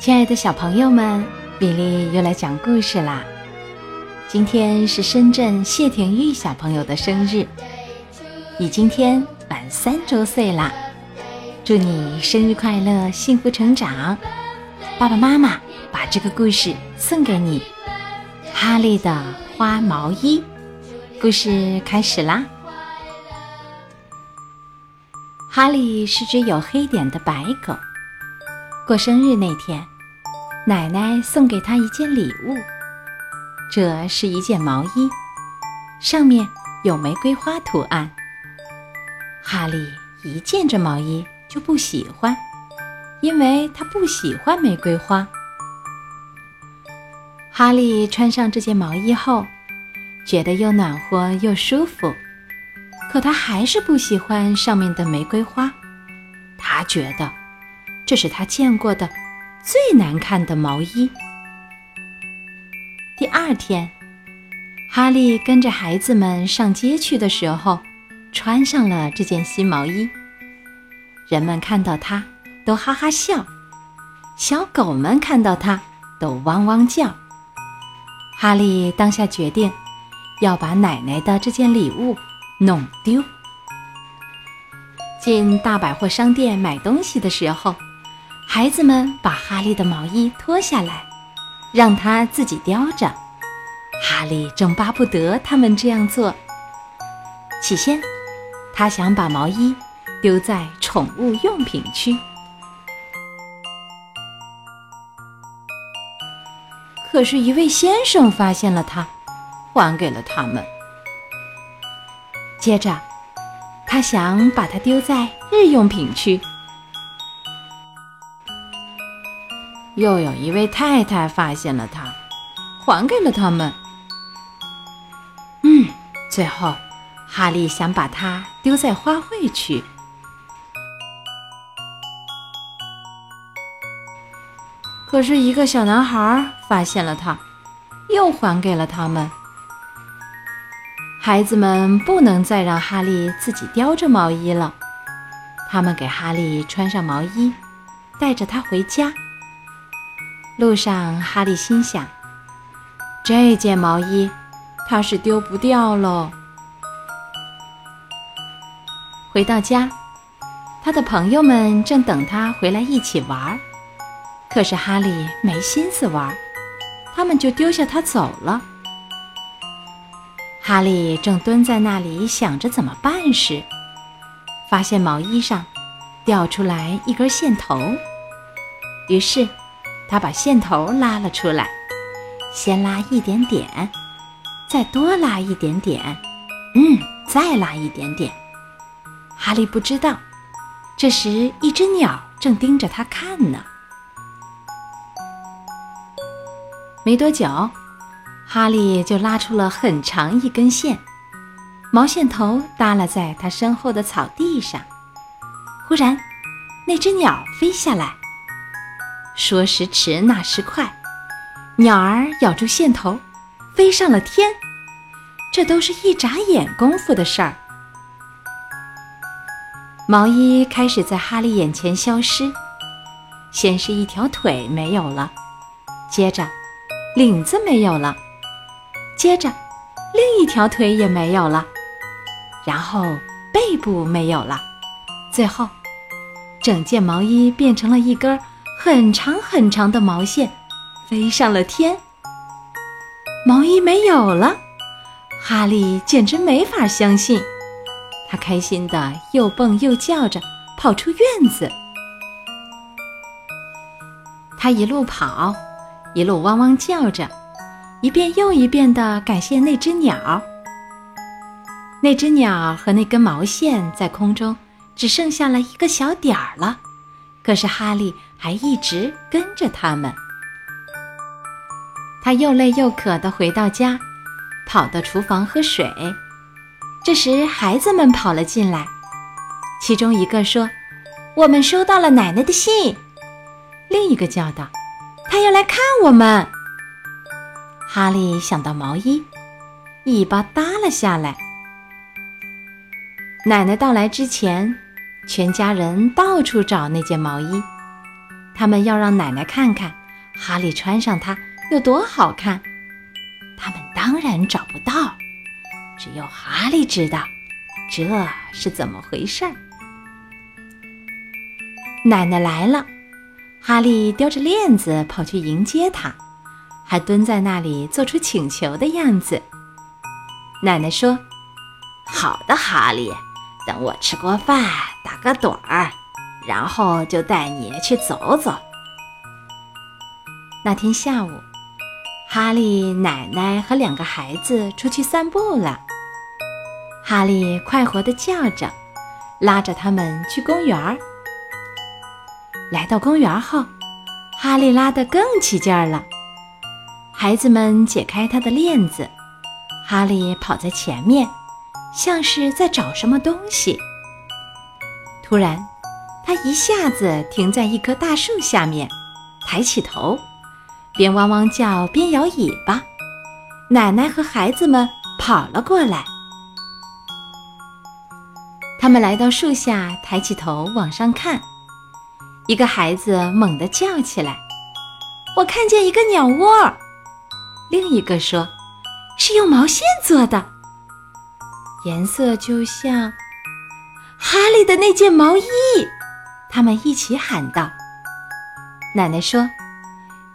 亲爱的小朋友们，比利又来讲故事啦！今天是深圳谢廷玉小朋友的生日，你今天满三周岁啦！祝你生日快乐，幸福成长！爸爸妈妈把这个故事送给你，《哈利的花毛衣》故事开始啦！哈利是只有黑点的白狗。过生日那天，奶奶送给他一件礼物。这是一件毛衣，上面有玫瑰花图案。哈利一见这毛衣就不喜欢，因为他不喜欢玫瑰花。哈利穿上这件毛衣后，觉得又暖和又舒服，可他还是不喜欢上面的玫瑰花。他觉得这是他见过的最难看的毛衣。第二天，哈利跟着孩子们上街去的时候，穿上了这件新毛衣。人们看到他都哈哈笑，小狗们看到他都汪汪叫。哈利当下决定要把奶奶的这件礼物弄丢。进大百货商店买东西的时候，孩子们把哈利的毛衣脱下来。让他自己叼着，哈利正巴不得他们这样做。起先，他想把毛衣丢在宠物用品区，可是，一位先生发现了他，还给了他们。接着，他想把它丢在日用品区。又有一位太太发现了它，还给了他们。嗯，最后，哈利想把它丢在花卉区，可是一个小男孩发现了它，又还给了他们。孩子们不能再让哈利自己叼着毛衣了，他们给哈利穿上毛衣，带着他回家。路上，哈利心想：“这件毛衣，他是丢不掉喽。”回到家，他的朋友们正等他回来一起玩，可是哈利没心思玩，他们就丢下他走了。哈利正蹲在那里想着怎么办时，发现毛衣上掉出来一根线头，于是。他把线头拉了出来，先拉一点点，再多拉一点点，嗯，再拉一点点。哈利不知道，这时一只鸟正盯着他看呢。没多久，哈利就拉出了很长一根线，毛线头耷拉在他身后的草地上。忽然，那只鸟飞下来。说时迟，那时快，鸟儿咬住线头，飞上了天。这都是一眨眼功夫的事儿。毛衣开始在哈利眼前消失，先是一条腿没有了，接着领子没有了，接着另一条腿也没有了，然后背部没有了，最后整件毛衣变成了一根。很长很长的毛线飞上了天，毛衣没有了，哈利简直没法相信。他开心的又蹦又叫着跑出院子，他一路跑，一路汪汪叫着，一遍又一遍的感谢那只鸟。那只鸟和那根毛线在空中只剩下了一个小点儿了。可是哈利还一直跟着他们。他又累又渴地回到家，跑到厨房喝水。这时，孩子们跑了进来，其中一个说：“我们收到了奶奶的信。”另一个叫道：“他要来看我们。”哈利想到毛衣，尾巴耷了下来。奶奶到来之前。全家人到处找那件毛衣，他们要让奶奶看看哈利穿上它有多好看。他们当然找不到，只有哈利知道这是怎么回事儿。奶奶来了，哈利叼着链子跑去迎接她，还蹲在那里做出请求的样子。奶奶说：“好的，哈利，等我吃过饭，打个盹儿，然后就带你去走走。”那天下午。哈利奶奶和两个孩子出去散步了。哈利快活地叫着，拉着他们去公园。来到公园后，哈利拉得更起劲儿了。孩子们解开他的链子，哈利跑在前面，像是在找什么东西。突然，他一下子停在一棵大树下面，抬起头。边汪汪叫边摇尾巴，奶奶和孩子们跑了过来。他们来到树下，抬起头往上看。一个孩子猛地叫起来：“我看见一个鸟窝！”另一个说：“是用毛线做的，颜色就像哈利的那件毛衣。”他们一起喊道：“奶奶说。”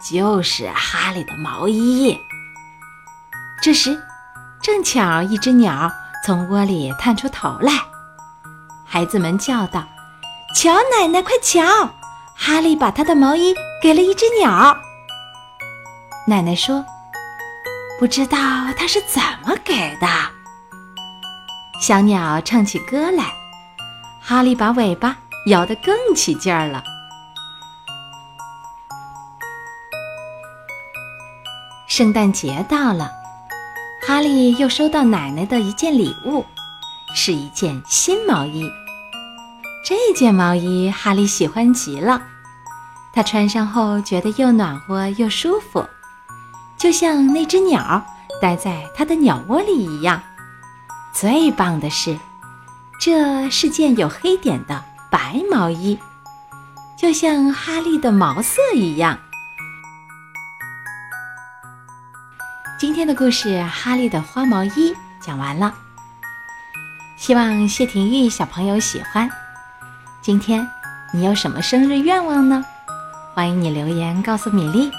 就是哈利的毛衣。这时，正巧一只鸟从窝里探出头来，孩子们叫道：“瞧，奶奶，快瞧！哈利把他的毛衣给了一只鸟。”奶奶说：“不知道他是怎么给的。”小鸟唱起歌来，哈利把尾巴摇得更起劲儿了。圣诞节到了，哈利又收到奶奶的一件礼物，是一件新毛衣。这件毛衣哈利喜欢极了，他穿上后觉得又暖和又舒服，就像那只鸟待在他的鸟窝里一样。最棒的是，这是件有黑点的白毛衣，就像哈利的毛色一样。今天的故事《哈利的花毛衣》讲完了，希望谢廷玉小朋友喜欢。今天你有什么生日愿望呢？欢迎你留言告诉米粒。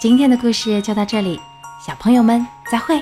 今天的故事就到这里，小朋友们再会。